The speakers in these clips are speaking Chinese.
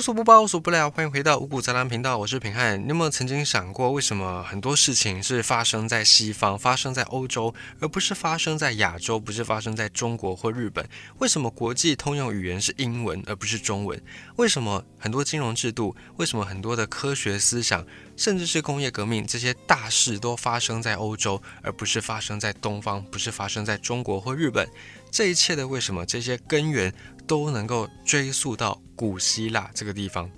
无所不包，无所不聊。欢迎回到五谷杂粮频道，我是平汉。你有没有曾经想过，为什么很多事情是发生在西方，发生在欧洲，而不是发生在亚洲，不是发生在中国或日本？为什么国际通用语言是英文而不是中文？为什么很多金融制度，为什么很多的科学思想，甚至是工业革命这些大事都发生在欧洲，而不是发生在东方，不是发生在中国或日本？这一切的为什么？这些根源都能够追溯到古希腊这个地方。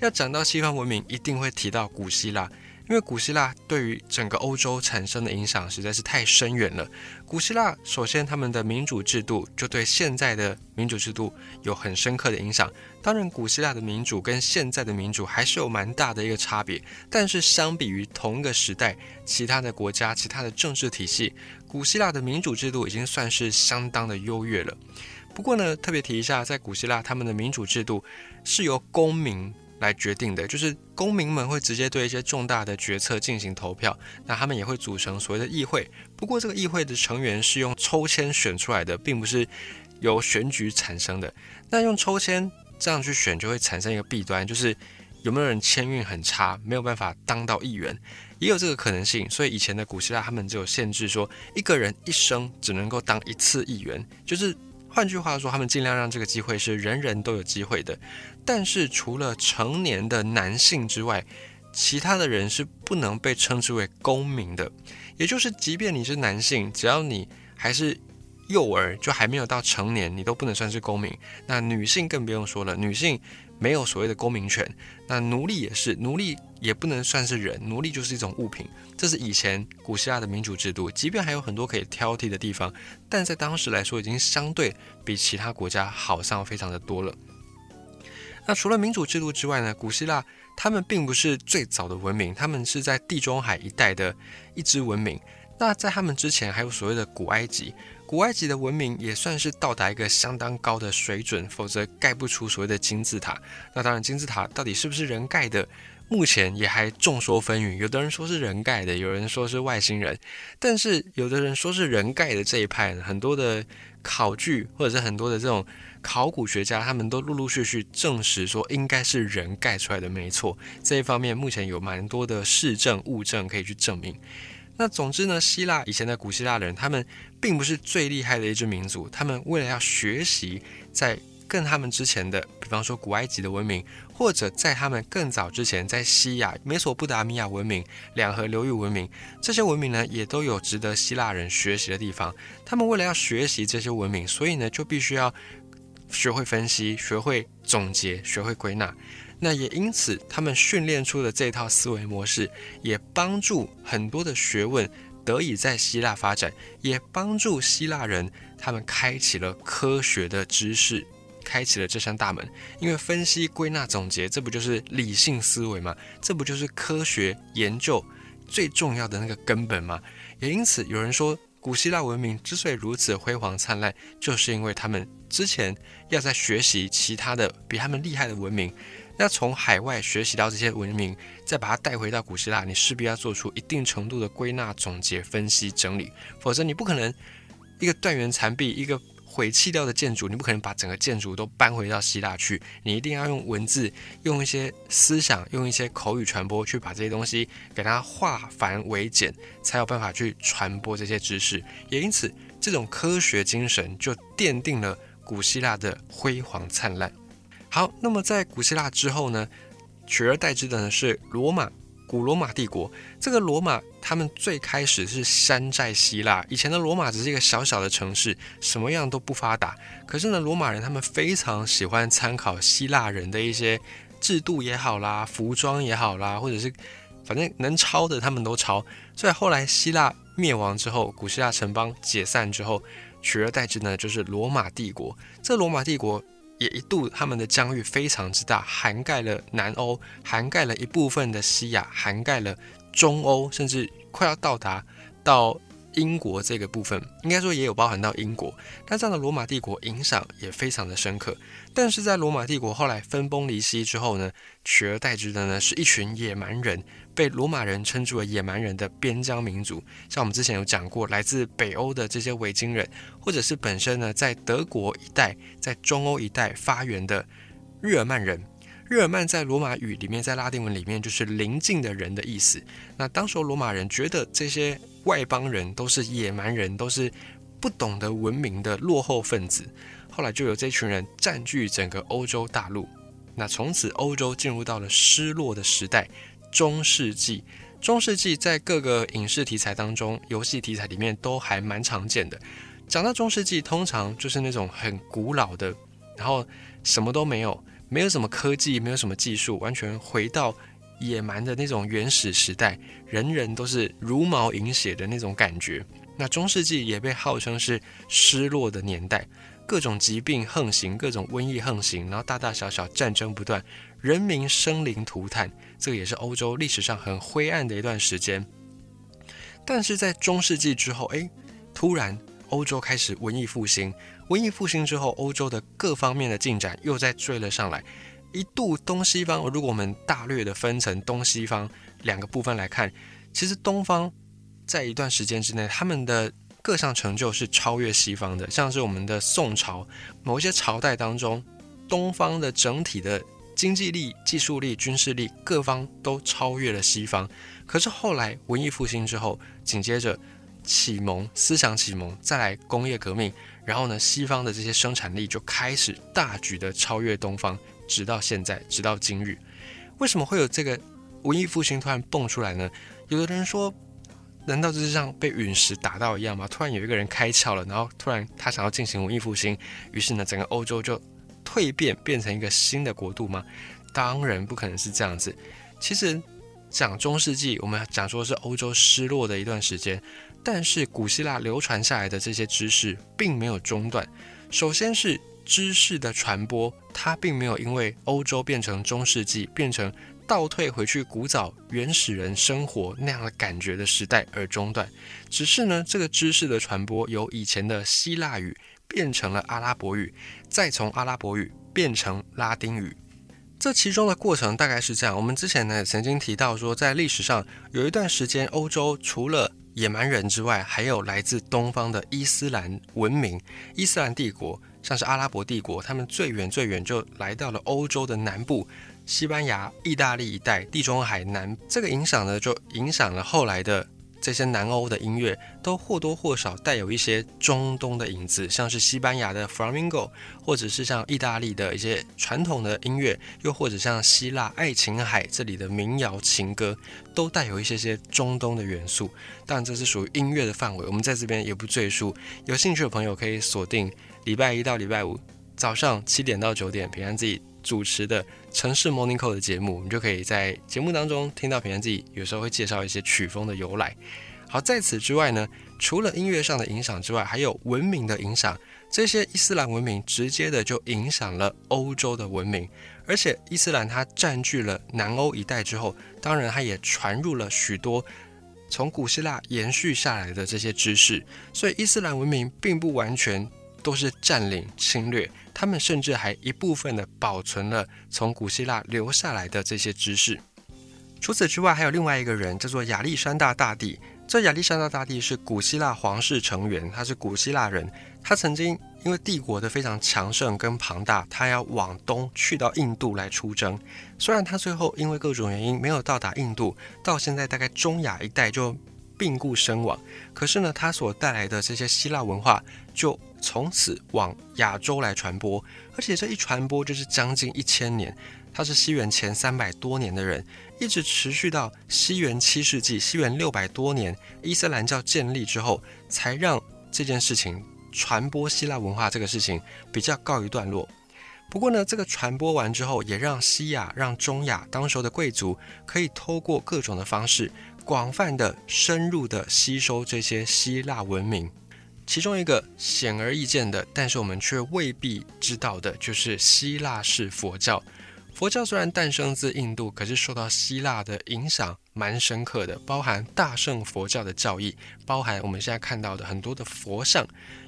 要讲到西方文明，一定会提到古希腊，因为古希腊对于整个欧洲产生的影响实在是太深远了。古希腊首先他们的民主制度就对现在的民主制度有很深刻的影响。当然，古希腊的民主跟现在的民主还是有蛮大的一个差别，但是相比于同一个时代其他的国家、其他的政治体系。古希腊的民主制度已经算是相当的优越了。不过呢，特别提一下，在古希腊，他们的民主制度是由公民来决定的，就是公民们会直接对一些重大的决策进行投票。那他们也会组成所谓的议会。不过，这个议会的成员是用抽签选出来的，并不是由选举产生的。那用抽签这样去选，就会产生一个弊端，就是有没有人签运很差，没有办法当到议员。也有这个可能性，所以以前的古希腊他们就有限制，说一个人一生只能够当一次议员，就是换句话说，他们尽量让这个机会是人人都有机会的。但是除了成年的男性之外，其他的人是不能被称之为公民的。也就是，即便你是男性，只要你还是幼儿，就还没有到成年，你都不能算是公民。那女性更不用说了，女性。没有所谓的公民权，那奴隶也是，奴隶也不能算是人，奴隶就是一种物品。这是以前古希腊的民主制度，即便还有很多可以挑剔的地方，但在当时来说，已经相对比其他国家好上非常的多了。那除了民主制度之外呢？古希腊他们并不是最早的文明，他们是在地中海一带的一支文明。那在他们之前，还有所谓的古埃及。古埃及的文明也算是到达一个相当高的水准，否则盖不出所谓的金字塔。那当然，金字塔到底是不是人盖的，目前也还众说纷纭。有的人说是人盖的，有人说是外星人，但是有的人说是人盖的这一派，很多的考据或者是很多的这种考古学家，他们都陆陆续续证实说应该是人盖出来的，没错。这一方面目前有蛮多的市证物证可以去证明。那总之呢，希腊以前的古希腊人，他们并不是最厉害的一支民族。他们为了要学习在更他们之前的，比方说古埃及的文明，或者在他们更早之前，在西亚、美索不达米亚文明、两河流域文明，这些文明呢，也都有值得希腊人学习的地方。他们为了要学习这些文明，所以呢，就必须要学会分析、学会总结、学会归纳。那也因此，他们训练出的这套思维模式，也帮助很多的学问得以在希腊发展，也帮助希腊人他们开启了科学的知识，开启了这扇大门。因为分析、归纳、总结，这不就是理性思维吗？这不就是科学研究最重要的那个根本吗？也因此，有人说，古希腊文明之所以如此辉煌灿烂，就是因为他们之前要在学习其他的比他们厉害的文明。那从海外学习到这些文明，再把它带回到古希腊，你势必要做出一定程度的归纳、总结、分析、整理，否则你不可能一个断垣残壁、一个毁弃掉的建筑，你不可能把整个建筑都搬回到希腊去。你一定要用文字、用一些思想、用一些口语传播，去把这些东西给它化繁为简，才有办法去传播这些知识。也因此，这种科学精神就奠定了古希腊的辉煌灿烂。好，那么在古希腊之后呢，取而代之的呢是罗马，古罗马帝国。这个罗马，他们最开始是山寨希腊。以前的罗马只是一个小小的城市，什么样都不发达。可是呢，罗马人他们非常喜欢参考希腊人的一些制度也好啦，服装也好啦，或者是反正能抄的他们都抄。所以后来希腊灭亡之后，古希腊城邦解散之后，取而代之呢就是罗马帝国。这罗马帝国。也一度，他们的疆域非常之大，涵盖了南欧，涵盖了一部分的西亚，涵盖了中欧，甚至快要到达到。英国这个部分应该说也有包含到英国，那这样的罗马帝国影响也非常的深刻。但是在罗马帝国后来分崩离析之后呢，取而代之的呢是一群野蛮人，被罗马人称之为野蛮人的边疆民族。像我们之前有讲过，来自北欧的这些维京人，或者是本身呢在德国一带、在中欧一带发源的日耳曼人。日耳曼在罗马语里面，在拉丁文里面就是邻近的人的意思。那当时罗马人觉得这些外邦人都是野蛮人，都是不懂得文明的落后分子。后来就有这群人占据整个欧洲大陆。那从此欧洲进入到了失落的时代，中世纪。中世纪在各个影视题材当中、游戏题材里面都还蛮常见的。讲到中世纪，通常就是那种很古老的，然后什么都没有。没有什么科技，没有什么技术，完全回到野蛮的那种原始时代，人人都是茹毛饮血的那种感觉。那中世纪也被号称是失落的年代，各种疾病横行，各种瘟疫横行，然后大大小小战争不断，人民生灵涂炭，这个也是欧洲历史上很灰暗的一段时间。但是在中世纪之后，诶，突然欧洲开始文艺复兴。文艺复兴之后，欧洲的各方面的进展又在追了上来。一度东西方，如果我们大略的分成东西方两个部分来看，其实东方在一段时间之内，他们的各项成就是超越西方的。像是我们的宋朝，某一些朝代当中，东方的整体的经济力、技术力、军事力各方都超越了西方。可是后来文艺复兴之后，紧接着启蒙思想启蒙，再来工业革命。然后呢，西方的这些生产力就开始大举的超越东方，直到现在，直到今日。为什么会有这个文艺复兴突然蹦出来呢？有的人说，难道就是像被陨石打到一样吗？突然有一个人开窍了，然后突然他想要进行文艺复兴，于是呢，整个欧洲就蜕变，变成一个新的国度吗？当然不可能是这样子。其实讲中世纪，我们讲说是欧洲失落的一段时间。但是古希腊流传下来的这些知识并没有中断。首先是知识的传播，它并没有因为欧洲变成中世纪，变成倒退回去古早原始人生活那样的感觉的时代而中断。只是呢，这个知识的传播由以前的希腊语变成了阿拉伯语，再从阿拉伯语变成拉丁语。这其中的过程大概是这样。我们之前呢曾经提到说，在历史上有一段时间，欧洲除了野蛮人之外，还有来自东方的伊斯兰文明、伊斯兰帝国，像是阿拉伯帝国，他们最远最远就来到了欧洲的南部，西班牙、意大利一带，地中海南。这个影响呢，就影响了后来的。这些南欧的音乐都或多或少带有一些中东的影子，像是西班牙的 flamenco，或者是像意大利的一些传统的音乐，又或者像希腊爱琴海这里的民谣情歌，都带有一些些中东的元素。当然，这是属于音乐的范围，我们在这边也不赘述。有兴趣的朋友可以锁定礼拜一到礼拜五早上七点到九点，平安自己。主持的城市 Morning Call 的节目，你就可以在节目当中听到平安自己有时候会介绍一些曲风的由来。好，在此之外呢，除了音乐上的影响之外，还有文明的影响。这些伊斯兰文明直接的就影响了欧洲的文明，而且伊斯兰它占据了南欧一带之后，当然它也传入了许多从古希腊延续下来的这些知识，所以伊斯兰文明并不完全都是占领侵略。他们甚至还一部分的保存了从古希腊留下来的这些知识。除此之外，还有另外一个人叫做亚历山大大帝。这亚历山大大帝是古希腊皇室成员，他是古希腊人。他曾经因为帝国的非常强盛跟庞大，他要往东去到印度来出征。虽然他最后因为各种原因没有到达印度，到现在大概中亚一带就病故身亡。可是呢，他所带来的这些希腊文化就。从此往亚洲来传播，而且这一传播就是将近一千年。他是西元前三百多年的人，一直持续到西元七世纪，西元六百多年，伊斯兰教建立之后，才让这件事情传播希腊文化这个事情比较告一段落。不过呢，这个传播完之后，也让西亚、让中亚当时的贵族可以透过各种的方式，广泛的、深入的吸收这些希腊文明。其中一个显而易见的，但是我们却未必知道的，就是希腊式佛教。佛教虽然诞生自印度，可是受到希腊的影响蛮深刻的，包含大乘佛教的教义，包含我们现在看到的很多的佛像。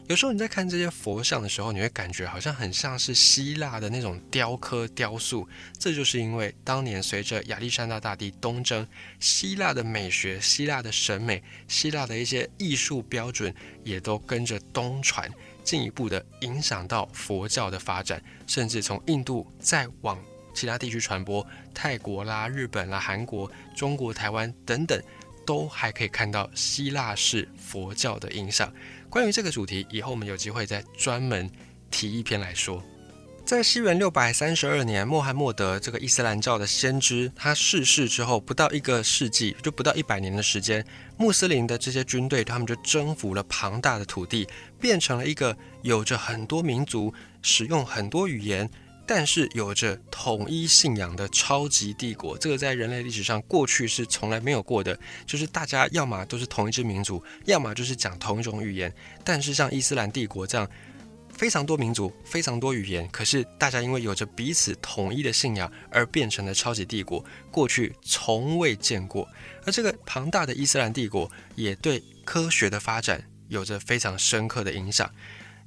有时候你在看这些佛像的时候，你会感觉好像很像是希腊的那种雕刻雕塑。这就是因为当年随着亚历山大大帝东征，希腊的美学、希腊的审美、希腊的一些艺术标准也都跟着东传，进一步的影响到佛教的发展，甚至从印度再往其他地区传播，泰国啦、日本啦、韩国、中国台湾等等，都还可以看到希腊式佛教的影响。关于这个主题，以后我们有机会再专门提一篇来说。在西元六百三十二年，穆罕默德这个伊斯兰教的先知他逝世之后，不到一个世纪，就不到一百年的时间，穆斯林的这些军队，他们就征服了庞大的土地，变成了一个有着很多民族、使用很多语言，但是有着统一信仰的超级帝国。这个在人类历史上过去是从来没有过的，就是大家要么都是同一支民族，要么就是讲同一种语言，但是像伊斯兰帝国这样。非常多民族，非常多语言，可是大家因为有着彼此统一的信仰而变成了超级帝国，过去从未见过。而这个庞大的伊斯兰帝国也对科学的发展有着非常深刻的影响。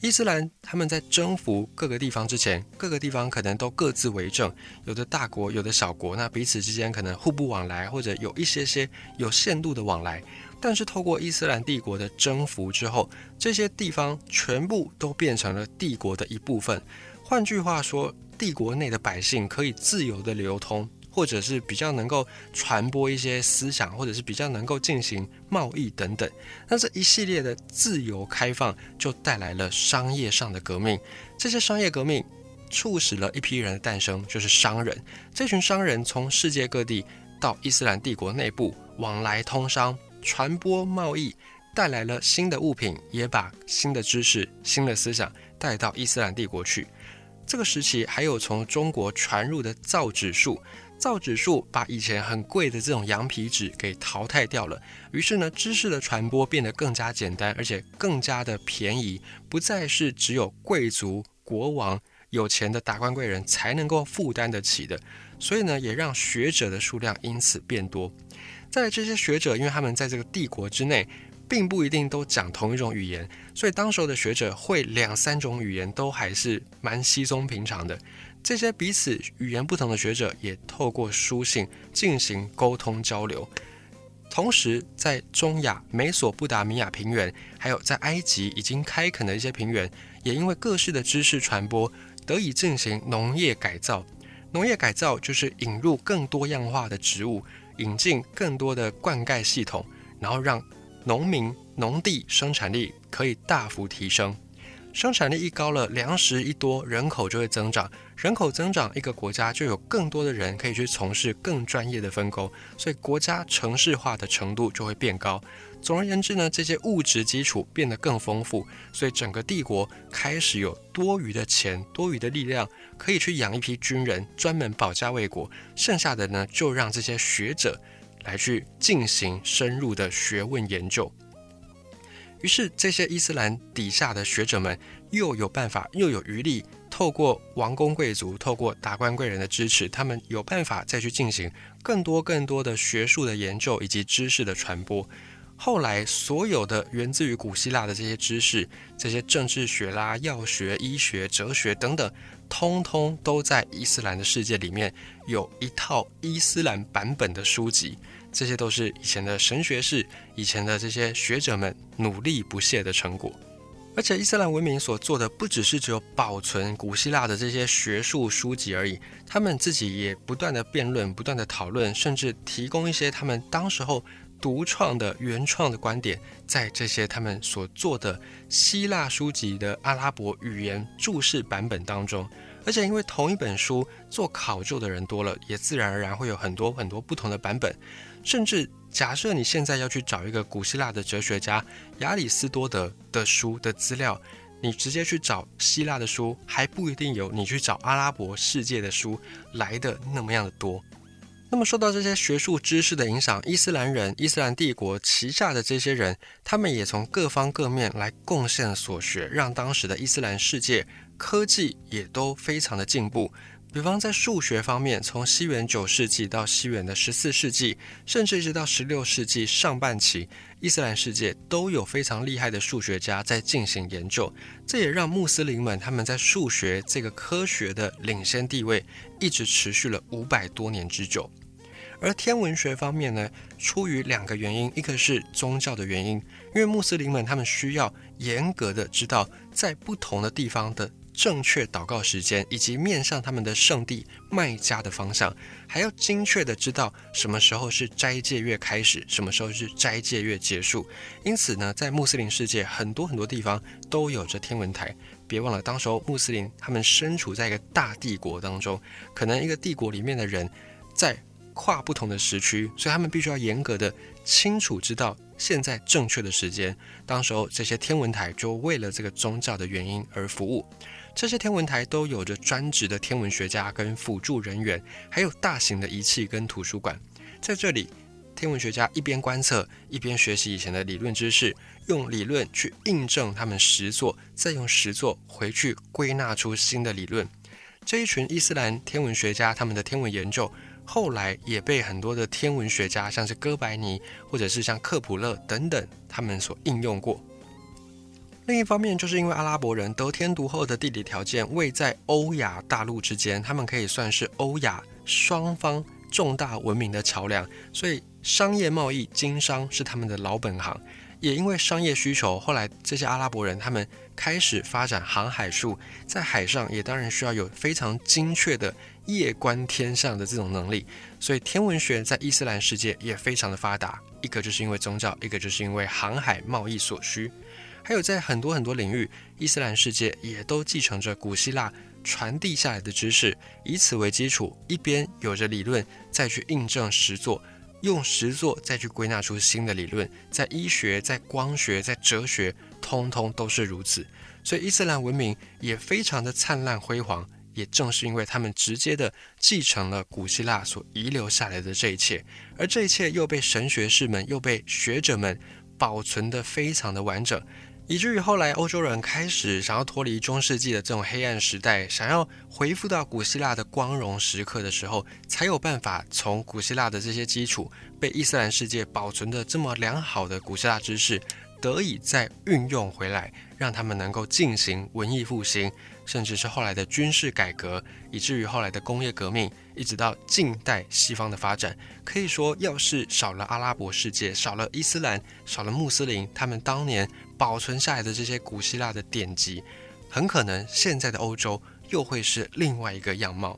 伊斯兰他们在征服各个地方之前，各个地方可能都各自为政，有的大国，有的小国，那彼此之间可能互不往来，或者有一些些有限度的往来。但是透过伊斯兰帝国的征服之后，这些地方全部都变成了帝国的一部分。换句话说，帝国内的百姓可以自由的流通，或者是比较能够传播一些思想，或者是比较能够进行贸易等等。那这一系列的自由开放就带来了商业上的革命。这些商业革命促使了一批人的诞生，就是商人。这群商人从世界各地到伊斯兰帝国内部往来通商。传播贸易带来了新的物品，也把新的知识、新的思想带到伊斯兰帝国去。这个时期还有从中国传入的造纸术，造纸术把以前很贵的这种羊皮纸给淘汰掉了。于是呢，知识的传播变得更加简单，而且更加的便宜，不再是只有贵族、国王、有钱的达官贵人才能够负担得起的。所以呢，也让学者的数量因此变多。在这些学者，因为他们在这个帝国之内，并不一定都讲同一种语言，所以当时候的学者会两三种语言都还是蛮稀松平常的。这些彼此语言不同的学者，也透过书信进行沟通交流。同时，在中亚、美索不达米亚平原，还有在埃及已经开垦的一些平原，也因为各式的知识传播，得以进行农业改造。农业改造就是引入更多样化的植物。引进更多的灌溉系统，然后让农民农地生产力可以大幅提升。生产力一高了，粮食一多，人口就会增长。人口增长，一个国家就有更多的人可以去从事更专业的分工，所以国家城市化的程度就会变高。总而言之呢，这些物质基础变得更丰富，所以整个帝国开始有多余的钱、多余的力量，可以去养一批军人，专门保家卫国。剩下的呢，就让这些学者来去进行深入的学问研究。于是，这些伊斯兰底下的学者们又有办法，又有余力，透过王公贵族、透过达官贵人的支持，他们有办法再去进行更多、更多的学术的研究以及知识的传播。后来，所有的源自于古希腊的这些知识，这些政治学啦、药学、医学、哲学等等，通通都在伊斯兰的世界里面有一套伊斯兰版本的书籍。这些都是以前的神学士、以前的这些学者们努力不懈的成果。而且，伊斯兰文明所做的不只是只有保存古希腊的这些学术书籍而已，他们自己也不断的辩论、不断的讨论，甚至提供一些他们当时候。独创的原创的观点，在这些他们所做的希腊书籍的阿拉伯语言注释版本当中，而且因为同一本书做考究的人多了，也自然而然会有很多很多不同的版本。甚至假设你现在要去找一个古希腊的哲学家亚里士多德的书的资料，你直接去找希腊的书，还不一定有你去找阿拉伯世界的书来的那么样的多。那么，受到这些学术知识的影响，伊斯兰人、伊斯兰帝国旗下的这些人，他们也从各方各面来贡献所学，让当时的伊斯兰世界科技也都非常的进步。比方在数学方面，从西元九世纪到西元的十四世纪，甚至一直到十六世纪上半期，伊斯兰世界都有非常厉害的数学家在进行研究。这也让穆斯林们他们在数学这个科学的领先地位一直持续了五百多年之久。而天文学方面呢，出于两个原因，一个是宗教的原因，因为穆斯林们他们需要严格的知道在不同的地方的正确祷告时间，以及面向他们的圣地麦加的方向，还要精确的知道什么时候是斋戒月开始，什么时候是斋戒月结束。因此呢，在穆斯林世界很多很多地方都有着天文台。别忘了，当时候穆斯林他们身处在一个大帝国当中，可能一个帝国里面的人在跨不同的时区，所以他们必须要严格的清楚知道。现在正确的时间，当时候这些天文台就为了这个宗教的原因而服务。这些天文台都有着专职的天文学家跟辅助人员，还有大型的仪器跟图书馆。在这里，天文学家一边观测，一边学习以前的理论知识，用理论去印证他们实作，再用实作回去归纳出新的理论。这一群伊斯兰天文学家，他们的天文研究。后来也被很多的天文学家，像是哥白尼或者是像克普勒等等，他们所应用过。另一方面，就是因为阿拉伯人得天独厚的地理条件，位在欧亚大陆之间，他们可以算是欧亚双方重大文明的桥梁，所以商业贸易经商是他们的老本行。也因为商业需求，后来这些阿拉伯人他们开始发展航海术，在海上也当然需要有非常精确的。夜观天象的这种能力，所以天文学在伊斯兰世界也非常的发达。一个就是因为宗教，一个就是因为航海贸易所需。还有在很多很多领域，伊斯兰世界也都继承着古希腊传递下来的知识，以此为基础，一边有着理论，再去印证实作，用实作再去归纳出新的理论。在医学、在光学、在哲学，通通都是如此。所以伊斯兰文明也非常的灿烂辉煌。也正是因为他们直接的继承了古希腊所遗留下来的这一切，而这一切又被神学士们又被学者们保存的非常的完整，以至于后来欧洲人开始想要脱离中世纪的这种黑暗时代，想要恢复到古希腊的光荣时刻的时候，才有办法从古希腊的这些基础被伊斯兰世界保存的这么良好的古希腊知识，得以再运用回来，让他们能够进行文艺复兴。甚至是后来的军事改革，以至于后来的工业革命，一直到近代西方的发展，可以说，要是少了阿拉伯世界，少了伊斯兰，少了穆斯林，他们当年保存下来的这些古希腊的典籍，很可能现在的欧洲又会是另外一个样貌。